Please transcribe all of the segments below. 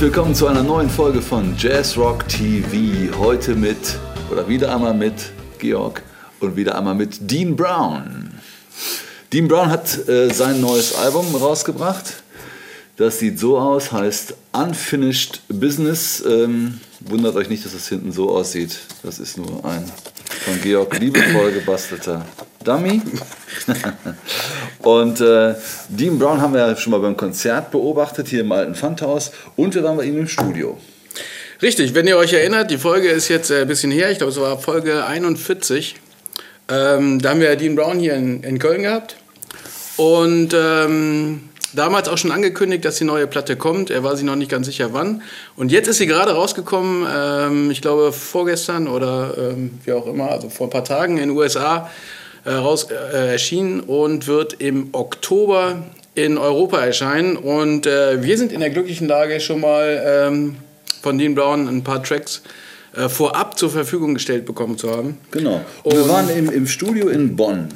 Willkommen zu einer neuen Folge von Jazz Rock TV. Heute mit, oder wieder einmal mit Georg und wieder einmal mit Dean Brown. Dean Brown hat äh, sein neues Album rausgebracht. Das sieht so aus, heißt Unfinished Business. Ähm, wundert euch nicht, dass es hinten so aussieht. Das ist nur ein von Georg liebevoll gebastelter Dummy. und äh, Dean Brown haben wir ja schon mal beim Konzert beobachtet, hier im alten Pfandhaus. Und wir waren bei ihm im Studio. Richtig, wenn ihr euch erinnert, die Folge ist jetzt äh, ein bisschen her, ich glaube, es war Folge 41. Ähm, da haben wir Dean Brown hier in, in Köln gehabt. Und ähm, damals auch schon angekündigt, dass die neue Platte kommt. Er war sich noch nicht ganz sicher, wann. Und jetzt ist sie gerade rausgekommen, ähm, ich glaube vorgestern oder ähm, wie auch immer, also vor ein paar Tagen in den USA äh, raus, äh, erschienen und wird im Oktober in Europa erscheinen. Und äh, wir sind in der glücklichen Lage, schon mal ähm, von Dean Brown ein paar Tracks äh, vorab zur Verfügung gestellt bekommen zu haben. Genau. Und, und wir waren im, im Studio in Bonn.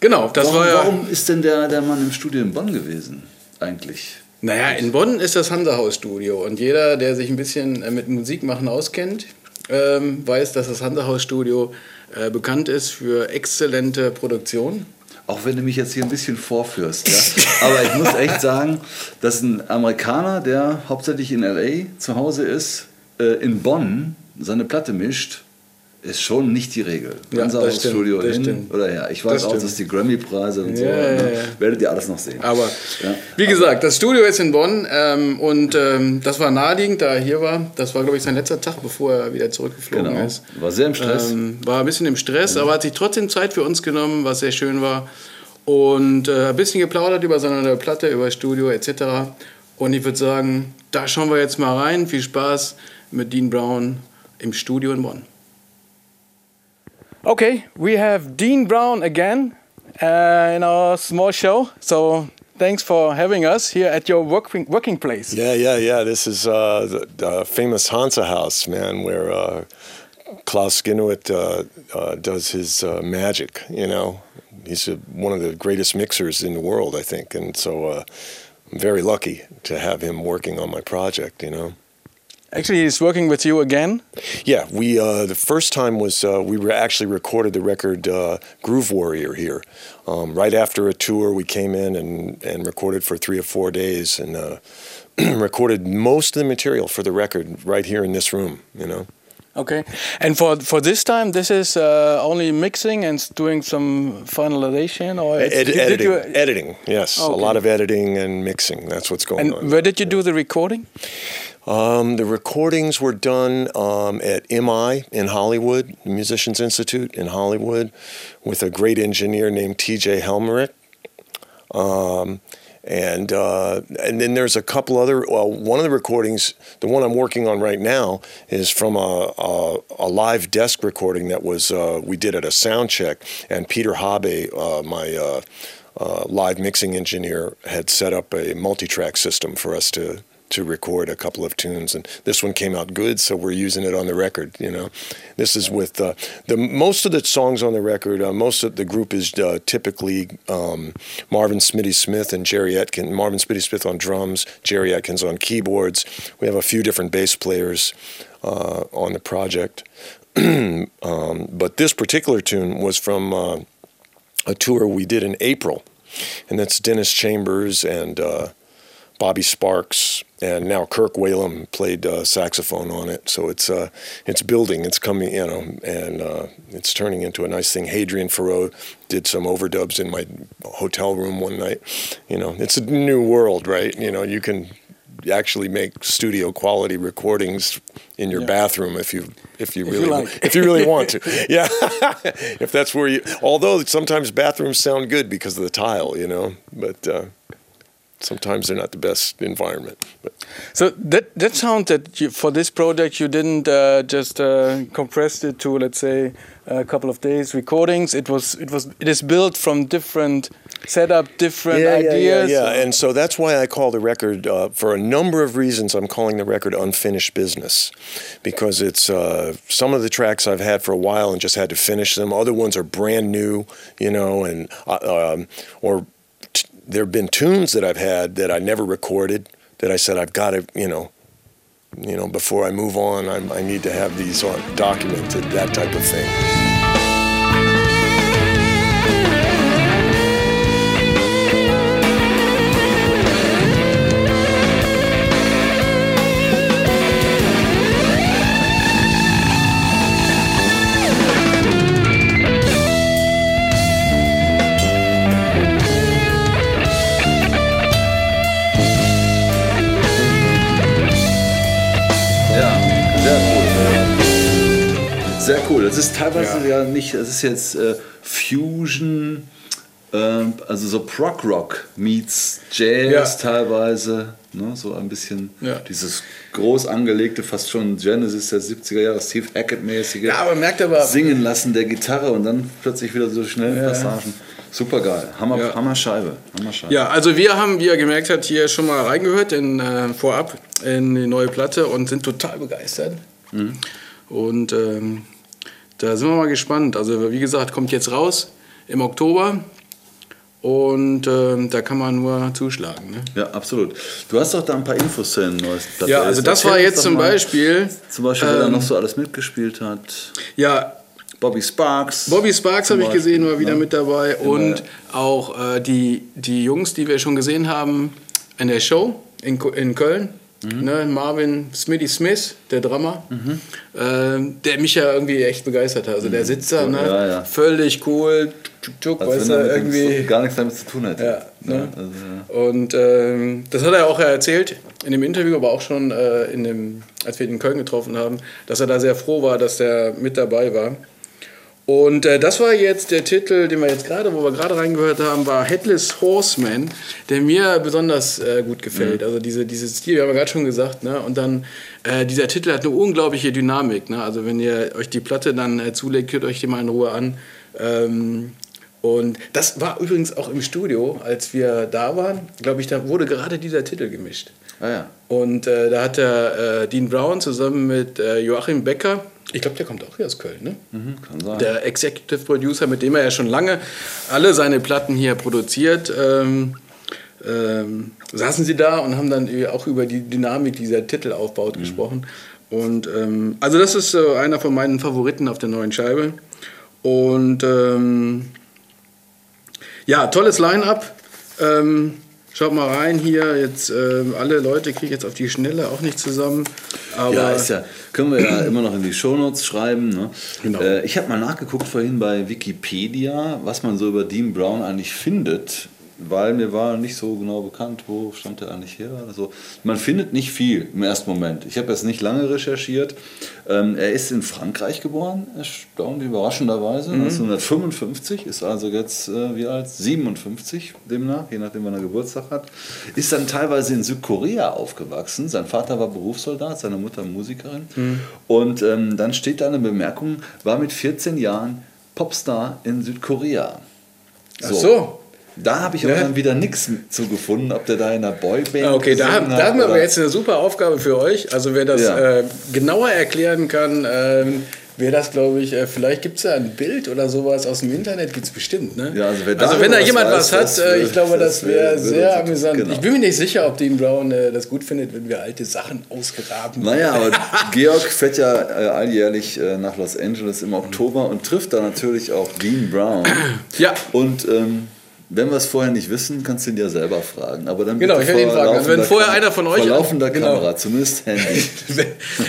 Genau, das warum, war ja. Warum ist denn der, der Mann im Studio in Bonn gewesen, eigentlich? Naja, in Bonn ist das Hansahaus-Studio und jeder, der sich ein bisschen äh, mit Musikmachen auskennt, ähm, weiß, dass das Hansahaus-Studio äh, bekannt ist für exzellente Produktion. Auch wenn du mich jetzt hier ein bisschen vorführst. Ja? Aber ich muss echt sagen, dass ein Amerikaner, der hauptsächlich in LA zu Hause ist, äh, in Bonn seine Platte mischt, ist schon nicht die Regel. Ja, Ganz das aufs Studio stimmt, das hin stimmt. oder her. Ich weiß Das auch, stimmt. dass die Grammy-Preise und so, Ja, ja, ne? ja. werdet ihr alles noch sehen. Aber wie gesagt, das Studio ist in Bonn ähm, und ähm, das war naheliegend, da er hier war. Das war, glaube ich, sein letzter Tag, bevor er wieder zurückgeflogen Genau. ist. War sehr im Stress. Ähm, war ein bisschen im Stress, aber hat sich trotzdem Zeit für uns genommen, was sehr schön war. Und äh, ein bisschen geplaudert über seine neue Platte, über das Studio etc. Und ich würde sagen, da schauen wir jetzt mal rein. Viel Spaß mit Dean Brown im Studio in Bonn. Okay, we have Dean Brown again uh, in our small show. So thanks for having us here at your working, working place. Yeah, yeah, yeah. This is uh, the, famous Hansa House, man, where uh, Klaus Genuit uh, uh, does his magic. You know, he's a, one of the greatest mixers in the world, I think, and so I'm very lucky to have him working on my project. You know. Actually, he's working with you again. Yeah, we uh, the first time was uh, we were actually recorded the record uh, Groove Warrior here. Um, right after a tour, we came in and, and recorded for three or four days and uh, recorded most of the material for the record right here in this room. You know. Okay, and for for this time, this is uh, only mixing and doing some finalization, or Ed- did- did editing, you- editing, yes, Okay. a lot of editing and mixing. That's what's going and on. where did you do the recording? Um, the recordings were done um, at MI in Hollywood, the Musicians Institute in Hollywood, with a great engineer named T.J. Helmerich. Um, and uh, and then there's a couple other. Well, one of the recordings, the one I'm working on right now, is from a, a, a live desk recording that was uh, we did at a sound check, and Peter Habe, uh, my uh, uh, live mixing engineer, had set up a multi-track system for us to to record a couple of tunes, and this one came out good, so we're using it on the record. You know, this is with uh, the most of the songs on the record. Uh, most of the group is uh, typically um, Marvin Smitty Smith and Gerry Etkins. Marvin Smitty Smith on drums, Gerry Etkins on keyboards. We have a few different bass players uh, on the project, um, but this particular tune was from uh, a tour we did in April, and that's Dennis Chambers and. Uh, Bobby Sparks, and now Kirk Whalum played uh, saxophone on it. So it's uh, it's building, it's coming, you know, and uh, it's turning into a nice thing. Hadrien Feraud did some overdubs in my hotel room one night. You know, it's a new world, right? You know, you can actually make studio quality recordings in your bathroom if you if you If really you like. if you really want to. Yeah, if that's where you. Although sometimes bathrooms sound good because of the tile, you know, but. Sometimes they're not the best environment. But So that that sound that you, for this project you didn't uh, just uh, compress it to let's say a couple of days recordings. It was it was it is built from different setup, different ideas. Yeah, yeah, yeah, and so that's why I call the record, uh, for a number of reasons, I'm calling the record Unfinished Business. Because it's uh, some of the tracks I've had for a while and just had to finish them. Other ones are brand new, you know, and uh, um, or there have been tunes that I've had that I never recorded that I said I've got to, you know, you know, before I move on, I'm, I need to have these on documented, that type of thing. Cool. Das ist teilweise ja, nicht, das ist jetzt äh, Fusion, ähm, also so Prog Rock meets Jazz Ja. teilweise. Ne, so ein bisschen Ja. dieses groß angelegte, fast schon Genesis der 70er Jahre, Steve Hackett-mäßige Ja, aber merkt aber, Singen lassen der Gitarre und dann plötzlich wieder so schnelle Ja. Passagen. Super geil. Hammer, Ja. Hammer Scheibe. Hammer Scheibe. Ja, also wir haben, wie ihr gemerkt habt, hier schon mal reingehört in, äh, vorab in die neue Platte und sind total begeistert. Und ähm, da sind wir mal gespannt. Also wie gesagt, kommt jetzt raus im Oktober und ähm, da kann man nur zuschlagen. Ne? Ja, absolut. Du hast doch da ein paar Infos zu den neues Platte. Ja, also das Erzähl war jetzt zum mal, Beispiel, Zum Beispiel, wer da ähm, noch so alles mitgespielt hat. ja, Bobby Sparks. Bobby Sparks habe ich gesehen, war wieder ne? mit dabei. Immer, Und auch äh, die, die Jungs, die wir schon gesehen haben in der Show in, in Köln. Mhm. Ne, Marvin Smitty Smith, der Drummer, ähm, der mich ja irgendwie echt begeistert hat. Also der sitzt da, ne, Mhm. Ja, ja. völlig cool, tschuk, tschuk, Als weißt du, er irgendwie. gar nichts damit zu tun hätte. Ja, ne? also. Und ähm, das hat er auch erzählt in dem Interview, aber auch schon äh, in dem, als wir ihn in Köln getroffen haben, dass er da sehr froh war, dass er mit dabei war. Und äh, das war jetzt der Titel, den wir jetzt gerade, wo wir gerade reingehört haben, war Headless Horseman, der mir besonders äh, gut gefällt. Also diese, dieses Stil, wir haben ja gerade schon gesagt, ne? Und dann äh, dieser Titel hat eine unglaubliche Dynamik. Ne? Also wenn ihr euch die Platte dann äh, zulegt, hört euch die mal in Ruhe an. Ähm, und das war übrigens auch im Studio, als wir da waren, glaube ich, da wurde gerade dieser Titel gemischt. Ah, ja. Und äh, da hat der äh, Dean Brown zusammen mit Joachim Becker, ich glaube, der kommt auch hier aus Köln, ne? Mhm, kann sein. Der Executive Producer, mit dem er ja schon lange alle seine Platten hier produziert, ähm, ähm, saßen sie da und haben dann auch über die Dynamik, die dieser Titel aufbaut, Mhm. gesprochen. Und ähm, also das ist äh, einer von meinen Favoriten auf der neuen Scheibe. Und ähm, ja, tolles Line-up. Ähm, schaut mal rein hier. Jetzt ähm, alle Leute kriege ich jetzt auf die Schnelle auch nicht zusammen. Aber Ja, ist ja, können wir ja immer noch in die Shownotes schreiben. Ne? Genau. Äh, ich habe mal nachgeguckt vorhin bei Wikipedia, was man so über Dean Brown eigentlich findet, weil mir war nicht so genau bekannt, wo stand er eigentlich her. Also, man findet nicht viel im ersten Moment. Ich habe jetzt nicht lange recherchiert. Ähm, er ist in Frankreich geboren, erstaunlich überraschenderweise, Mhm. 1955, ist also jetzt äh, wie alt? 57 demnach, je nachdem wann er Geburtstag hat. Ist dann teilweise in Südkorea aufgewachsen. Sein Vater war Berufssoldat, seine Mutter Musikerin. Mhm. Und ähm, dann steht da eine Bemerkung, war mit 14 Jahren Popstar in Südkorea. Ach so. Da habe ich aber Ne? dann wieder nichts zu gefunden, ob der da in einer Boyband Ja, Okay, da, haben- hat da haben wir aber jetzt eine super Aufgabe für euch. Also wer das Ja. äh, genauer erklären kann, ähm, wer das, glaube ich, äh, vielleicht gibt es da ein Bild oder sowas aus dem Internet, gibt es bestimmt. Ne? Ja, also also wenn da jemand weiß, was hat, das äh, ich glaube, das das wär- wäre sehr uns- amüsant. genau. Ich bin mir nicht sicher, ob Dean Brown äh, das gut findet, wenn wir alte Sachen ausgraben. Naja, aber Georg fährt ja äh, alljährlich äh, nach Los Angeles im Oktober und trifft da natürlich auch Dean Brown. Ja. Und ähm, wenn wir es vorher nicht wissen, kannst du ihn ja selber fragen. Aber dann Genau, ich werde ihn fragen. Also wenn vorher Kam- einer von euch- Vor laufender genau. Kamera, zumindest Handy. wenn,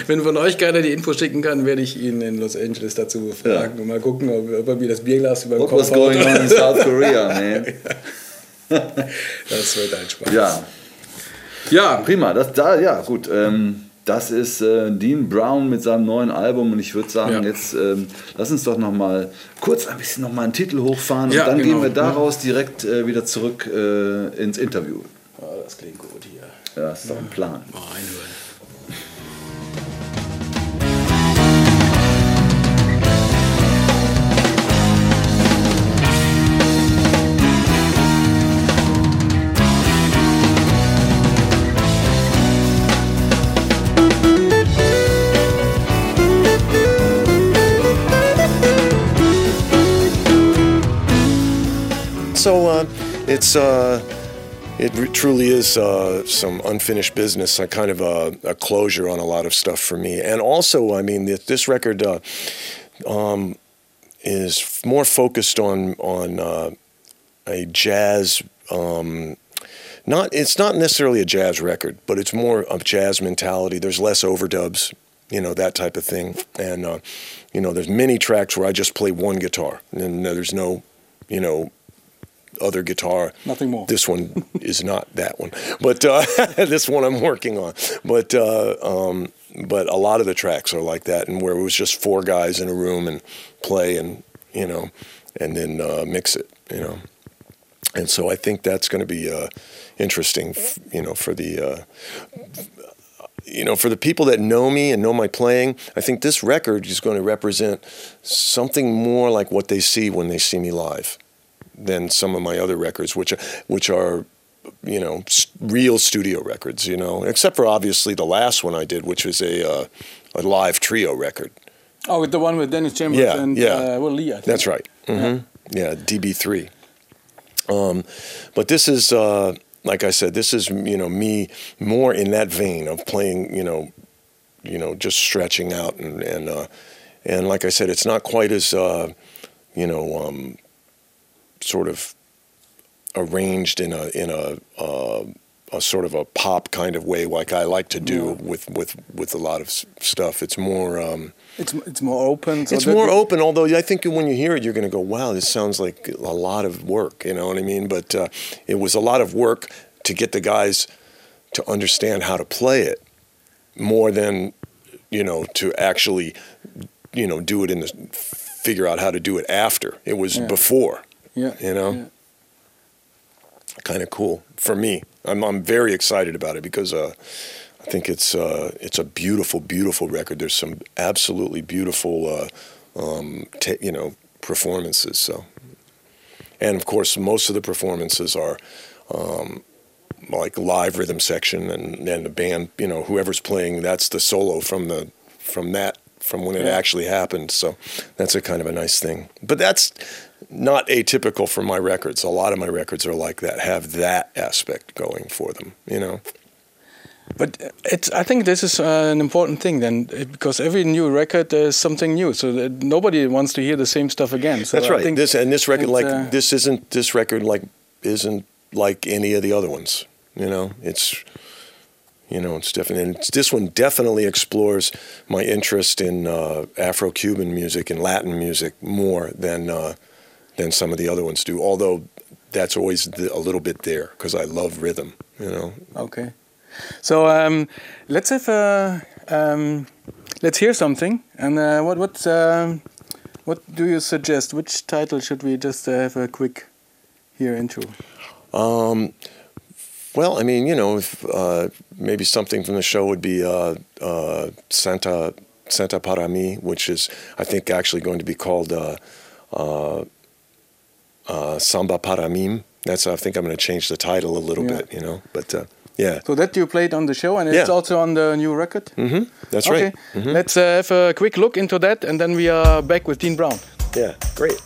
wenn von euch keiner die Info schicken kann, werde ich ihn in Los Angeles dazu befragen Ja. und mal gucken, ob, ob er mir das Bierglas über den Kopf was going on in South Korea, man? Das wird ein Spaß. Ja, ja prima. Das, da, ja, gut. Ähm, das ist äh, Dean Brown mit seinem neuen Album und ich würde sagen, Ja. jetzt ähm, lass uns doch noch mal kurz ein bisschen noch mal einen Titel hochfahren Ja, und dann genau. gehen wir daraus direkt äh, wieder zurück äh, ins Interview. Oh, das klingt gut hier. Ja, das ist doch ein Plan. Reinhören. So uh, it's uh, it re- truly is uh, some unfinished business, a kind of a, a, closure on a lot of stuff for me. And also, I mean, this, this record uh, um, is more focused on on uh, a jazz. Um, not it's not necessarily a jazz record, but it's more of jazz mentality. There's less overdubs, you know, that type of thing. And uh, you know, there's many tracks where I just play one guitar, and there's no, you know, other guitar. Nothing more. This one is not that one, but uh, this one I'm working on. But uh, um, but a lot of the tracks are like that, and where it was just four guys in a room and play and you know, and then uh, mix it, you know. And so I think that's going to be uh, interesting, you know, for the uh, you know, for the people that know me and know my playing, I think this record is going to represent something more like what they see when they see me live than some of my other records, which are, which are you know real studio records. You know, except for obviously the last one I did, which was a uh, a live trio record. Oh, with the one with Dennis Chambers yeah, and yeah. Uh, Will Lee. That's right. Mm-hmm. Yeah. yeah, DB3. Um, but this is, uh, like I said, this is you know me more in that vein of playing, you know, you know, just stretching out and and uh, and like I said, it's not quite as uh, you know um, sort of arranged in a in a, uh, a sort of a pop kind of way, like I like to do yeah. with, with with a lot of stuff. It's more. Um, it's it's more open. So it's more open. Although I think when you hear it, you're going to go, "Wow, this sounds like a lot of work." You know what I mean? But uh, it was a lot of work to get the guys to understand how to play it, more than you know to actually you know do it in the figure out how to do it after. It was yeah. before. Yeah. You know. Yeah. Kind of cool for me. I'm I'm very excited about it because uh, I think it's uh, it's a beautiful, beautiful record. There's some absolutely beautiful, uh, um, t- you know, performances. So, and of course, most of the performances are um, like live rhythm section, and and the band, you know, whoever's playing, that's the solo from the from that from when it yeah. actually happened. So that's a kind of a nice thing. But that's not atypical for my records. A lot of my records are like that, have that aspect going for them, you know. But it's. I think this is uh, an important thing then, because every new record is something new. So nobody wants to hear the same stuff again. So That's right. This and this record, like uh, this, isn't this record like isn't like any of the other ones. You know, it's you know, it's definitely and this one definitely explores my interest in uh, Afro-Cuban music and Latin music more than uh, than some of the other ones do. Although that's always the, a little bit there because I love rhythm. You know. Okay. So um, let's have a um, let's hear something. And uh, what what um, what do you suggest? Which title should we just uh, have a quick hear intro? Um, well, I mean, you know, if, uh, maybe something from the show would be uh, uh, Santa Santa para mí, which is I think actually going to be called uh, Samba Paramim. That's I think I'm going to change the title a little yeah. bit, you know, but. Yeah. So that you played on the show, and it's yeah. also on the new record. Mm-hmm. That's okay. right. Mm-hmm. Let's uh, have a quick look into that, and then we are back with Dean Brown. Yeah, great.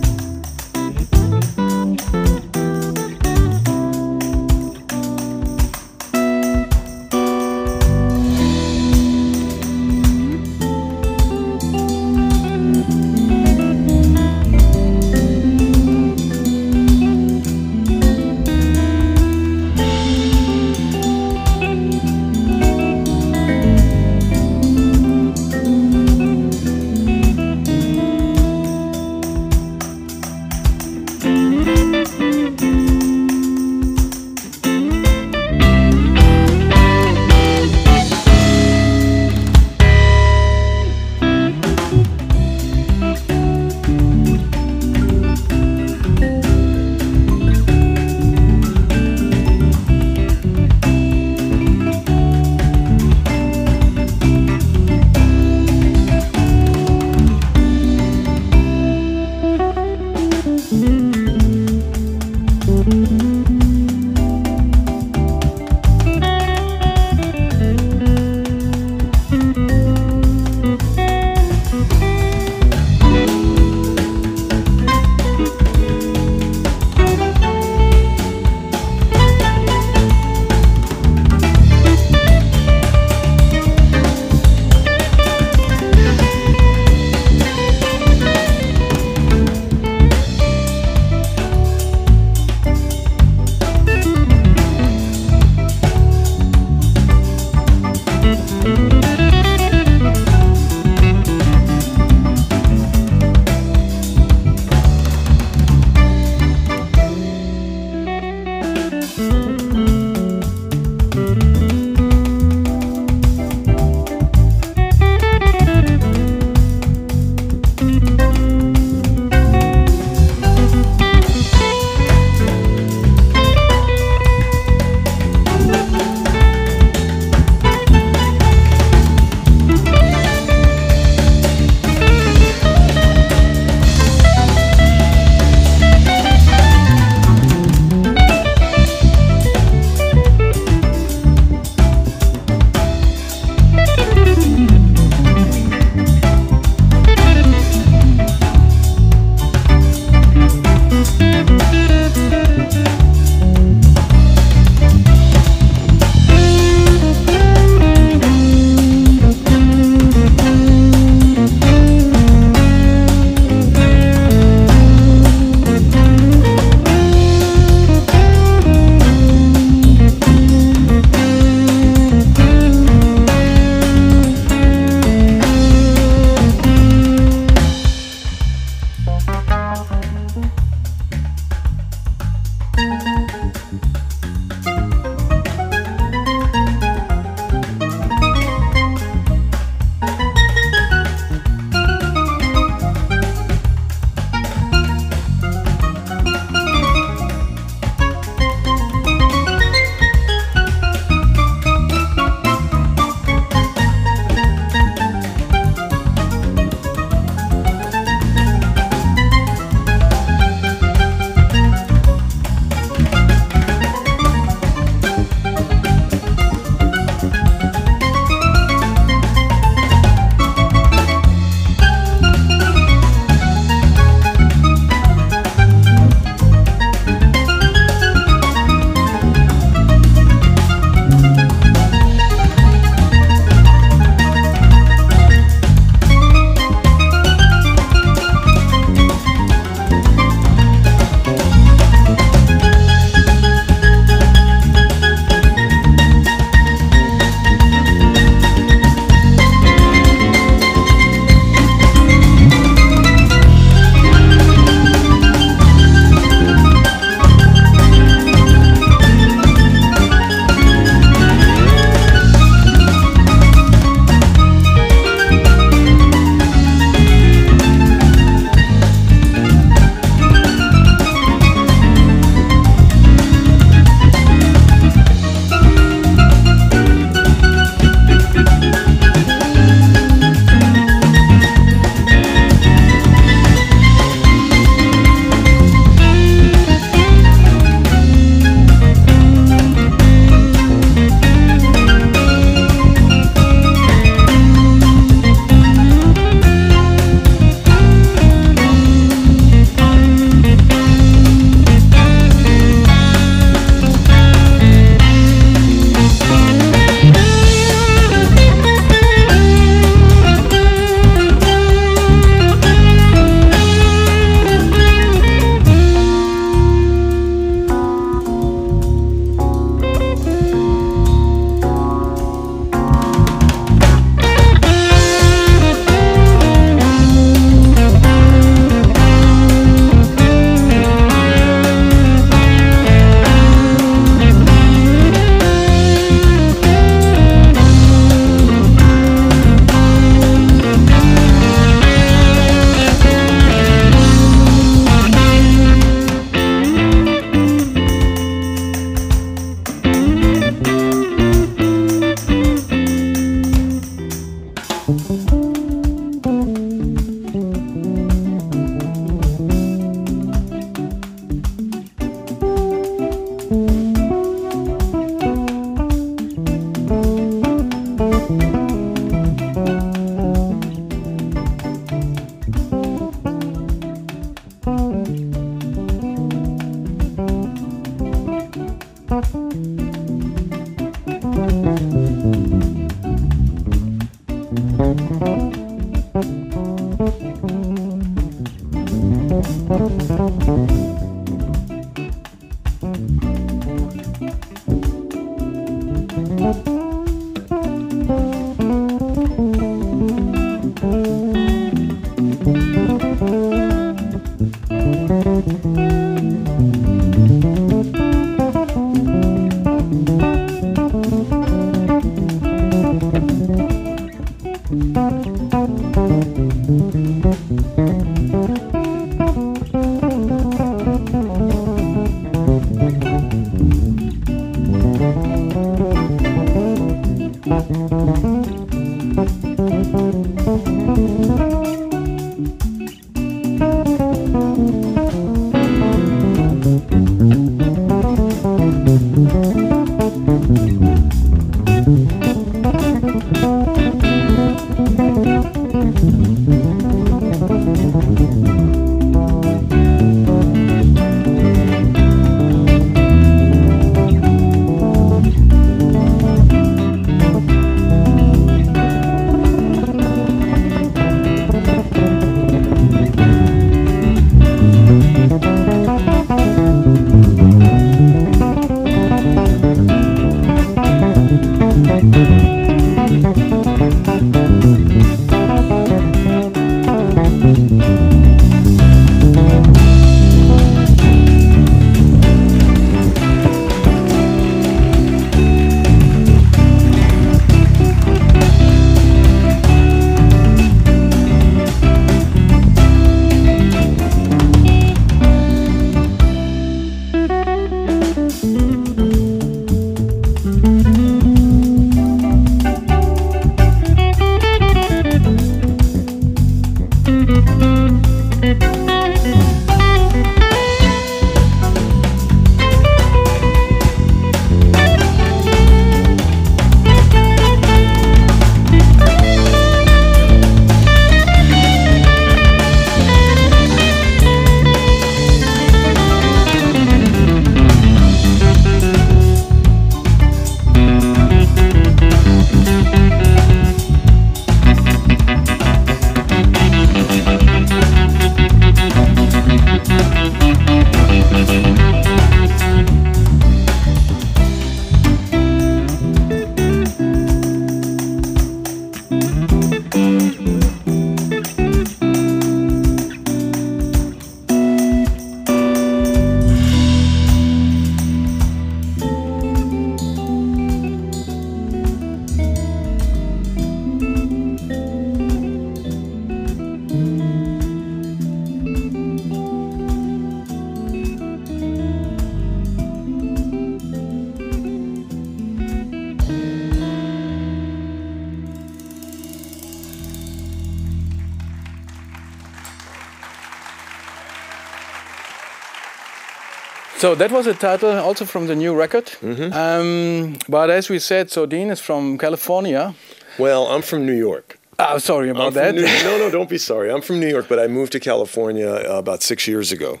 So that was a title also from the new record. Mm-hmm. Um, but as we said, so Dean is from California. Well, I'm from New York. Oh, sorry about that. New- no, no, don't be sorry. I'm from New York, but I moved to California uh, about six years ago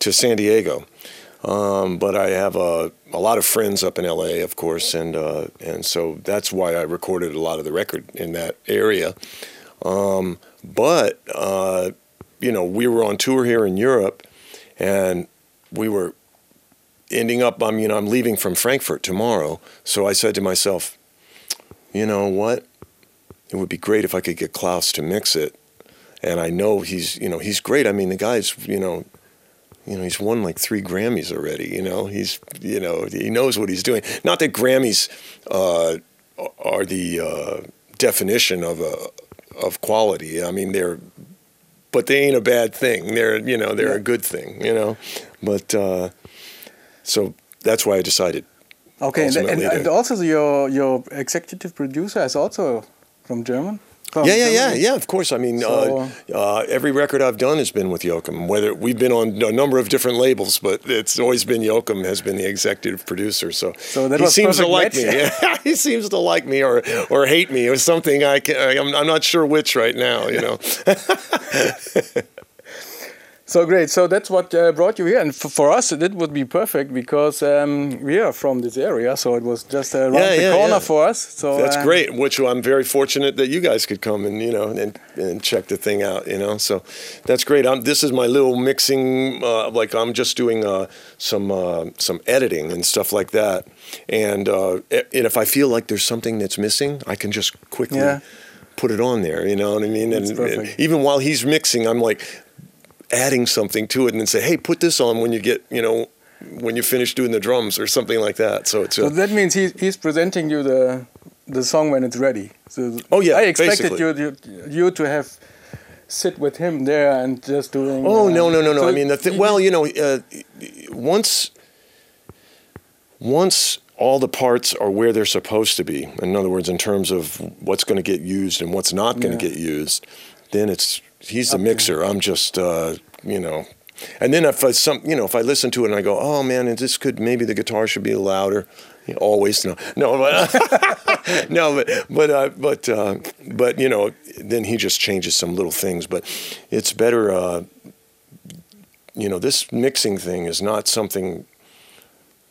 to San Diego. Um, but I have a, a lot of friends up in LA, of course, and uh, and so that's why I recorded a lot of the record in that area. Um, but uh, you know, we were on tour here in Europe, and we were ending up. I mean, I'm leaving from Frankfurt tomorrow, so I said to myself, you know what? It would be great if I could get Klaus to mix it. And I know he's, you know, he's great. I mean, the guy's, you know, you know, he's won like three Grammys already. You know, he's, you know, he knows what he's doing. Not that Grammys uh, are the uh, definition of a of quality. I mean, they're, but they ain't a bad thing. They're, you know, they're a good thing. You know, but uh, so that's why I decided. Okay, and, and, and also your your executive producer is also from German. From Yeah, yeah, yeah, Germany? yeah. Of course. I mean, So- uh, uh, every record I've done has been with Joachim. Whether we've been on a number of different labels, but it's always been Joachim has been the executive producer. So, So that he seems to like me. Yeah, he seems to like me or or hate me or something. I can, I'm, I'm not sure which right now. You know. So great. So that's what uh, brought you here, and for, for us, it would be perfect because um, we are from this area, so it was just uh, around Yeah, the yeah, corner yeah. for us. So That's uh, great. Which I'm very fortunate that you guys could come and you know and, and check the thing out. You know, so that's great. I'm, this is my little mixing. Uh, like I'm just doing uh, some uh, some editing and stuff like that. And uh, and if I feel like there's something that's missing, I can just quickly put it on there. You know what I mean? And, and even while he's mixing, I'm like adding something to it and then say, hey, put this on when you get you know when you finish doing the drums or something like that. So it's So a, that means he, he's presenting you the the song when it's ready. So Oh, yeah, I expected basically. you, you you to have sit with him there and just doing. Oh uh, no no no no! so I mean, the th- well, you know, uh, once once all the parts are where they're supposed to be. In other words, in terms of what's going to get used and what's not going to Yeah. get used, then it's he's the mixer. I'm just uh, you know. And then if I some you know if I listen to it and I go, oh man, this could maybe the guitar should be louder. You know, always no no but no but but uh, but uh, but you know then he just changes some little things. But it's better. Uh, you know, this mixing thing is not something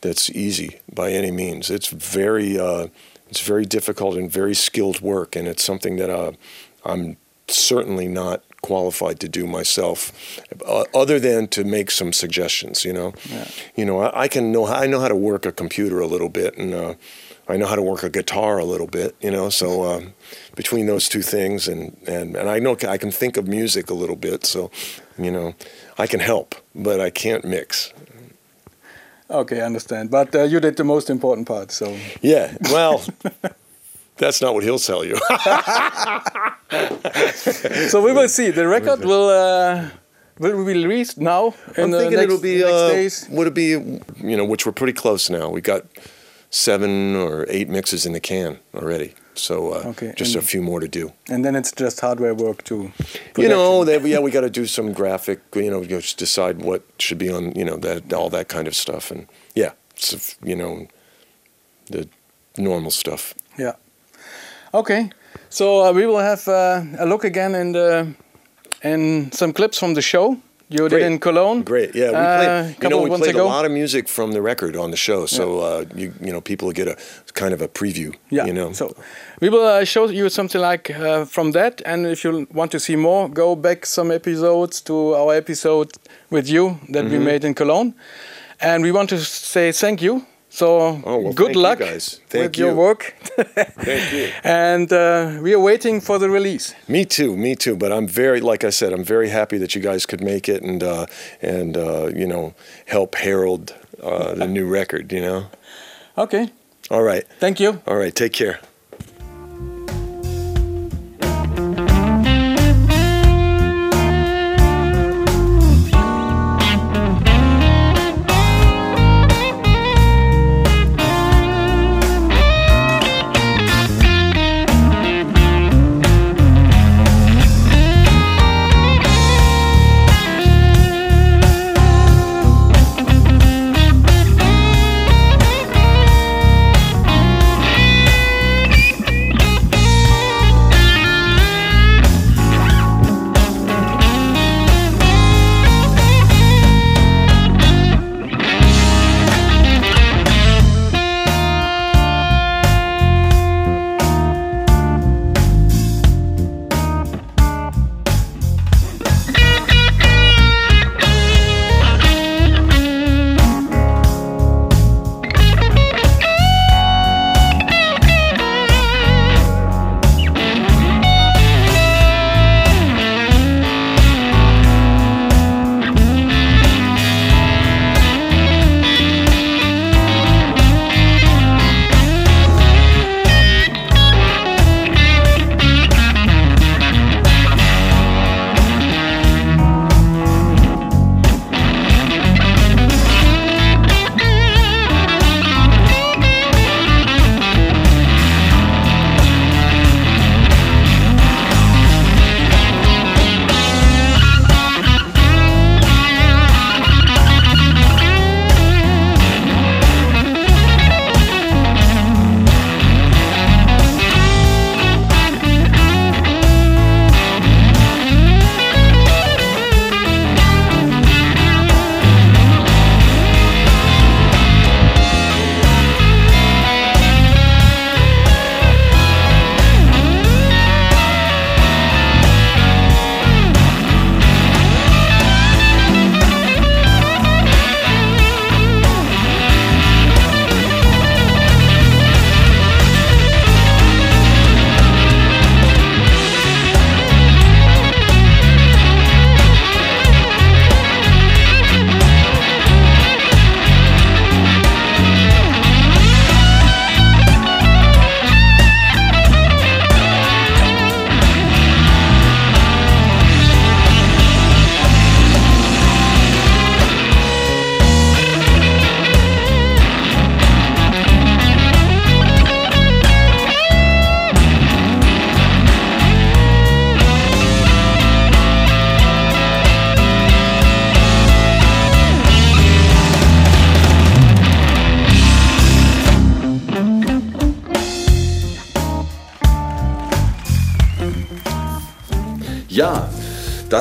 that's easy by any means. It's very uh, it's very difficult and very skilled work, and it's something that uh, I'm certainly not qualified to do myself, uh, other than to make some suggestions. You know, you know, I, I can know I know how to work a computer a little bit, and uh, I know how to work a guitar a little bit. You know, so um, between those two things, and, and and I know I can think of music a little bit, so you know, I can help, but I can't mix. Okay, I understand. But uh, you did the most important part, so Yeah, well, that's not what he'll tell you. so we will see. The record will uh, will be released now in I'm the thinking next, it'll be, uh, days. would it be, you know, which we're pretty close now. We got seven or eight mixes in the can already. So uh, Okay, just a few more to do. And then it's just hardware work too. You know, they, yeah, we got to do some graphic, you know, just decide what should be on, you know, that all that kind of stuff. And yeah, it's, you know, the normal stuff. Yeah. Okay. So uh, we will have uh, a look again in the in some clips from the show you Great. did in Cologne. Great, yeah. We uh, played, a you know, we played ago. a lot of music from the record on the show, so uh, you you know people get a kind of a preview. Yeah. You know. So we will uh, show you something like uh, from that, and if you want to see more, go back some episodes to our episode with you that Mm-hmm. we made in Cologne, and we want to say thank you. So Oh, well, good you luck guys. Thank with your work. Thank you. and uh, we are waiting for the release. Me too, me too. But I'm very, like I said, I'm very happy that you guys could make it and uh, and uh, you know help herald uh, the new record. You know. Okay. All right, Thank you. all right. Take care.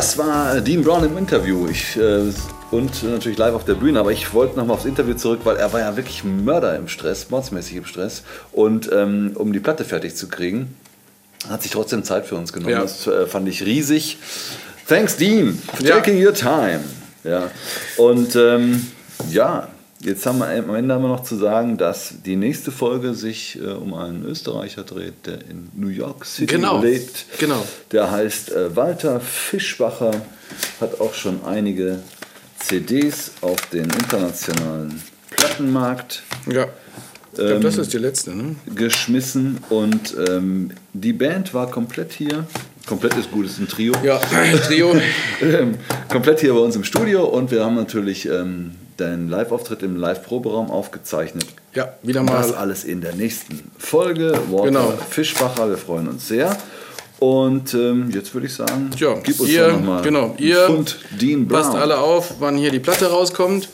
Das war Dean Brown im Interview. Ich, äh, und natürlich live auf der Bühne. Aber ich wollte nochmal aufs Interview zurück, weil er war ja wirklich Mörder im Stress, mordsmäßig im Stress. Und ähm, um die Platte fertig zu kriegen, hat sich trotzdem Zeit für uns genommen. Ja. Das äh, fand ich riesig. Thanks, Dean, for Ja. taking your time. Ja. Und ähm, ja, jetzt haben wir am Ende haben wir noch zu sagen, dass die nächste Folge sich äh, um einen Österreicher dreht, der in New York City Genau. lebt. Genau. Der heißt äh, Walter Fischbacher, hat auch schon einige CDs auf den internationalen Plattenmarkt Ja. Ich glaube, Ähm, das ist die letzte, ne? geschmissen und ähm, die Band war komplett hier. Komplett ist gut, ist ein Trio. Ja, Trio. Ähm, komplett hier bei uns im Studio und wir haben natürlich ähm, deinen Live-Auftritt im Live-Proberaum aufgezeichnet. Ja, wieder Das mal. alles in der nächsten Folge. Walter Genau. Fischbacher, wir freuen uns sehr. Und ähm, jetzt würde ich sagen, Ja, gib uns ihr, nochmal genau, ihr Pfund Dean Brown. Passt alle auf, wann hier die Platte rauskommt.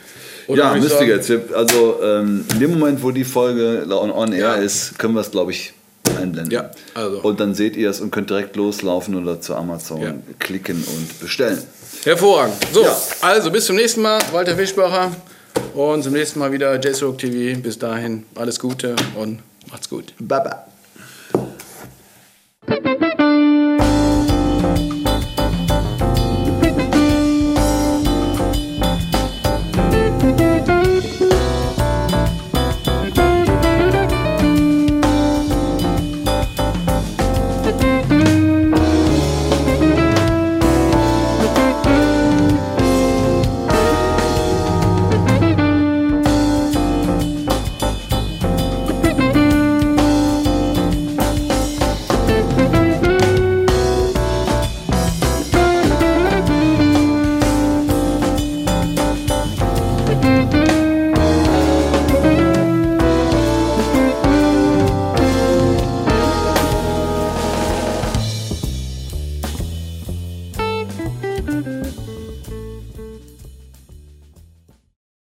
Oder ja, müsst ihr jetzt. Also ähm, in dem Moment, wo die Folge on, on air Ja. ist, können wir es, glaube ich, einblenden. Ja, also. Und dann seht ihr es und könnt direkt loslaufen oder zu Amazon Ja. klicken und bestellen. Hervorragend. So, Ja. also bis zum nächsten Mal, Walter Fischbacher. Und zum nächsten Mal wieder Jazzrock TV. Bis dahin alles Gute und macht's gut. Baba.